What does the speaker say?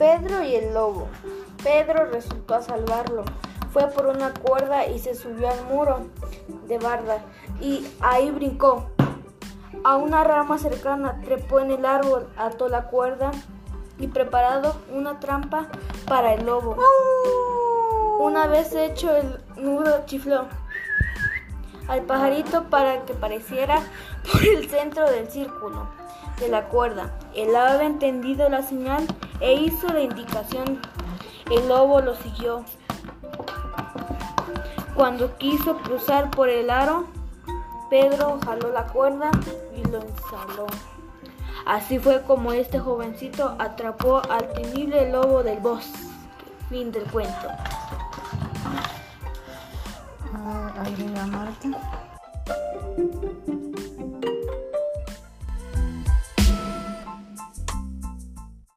Pedro y el lobo. Pedro resultó a salvarlo. Fue por una cuerda y se subió al muro de barda y ahí brincó. A una rama cercana trepó en el árbol, ató la cuerda y preparado una trampa para el lobo. Una vez hecho el nudo chifló al pajarito para que pareciera por el centro del círculo de la cuerda. El ave entendido la señal e hizo la indicación. El lobo lo siguió. Cuando quiso cruzar por el aro, Pedro jaló la cuerda y lo ensaló. Así fue como este jovencito atrapó al temible lobo del bosque. Fin del cuento. Ah.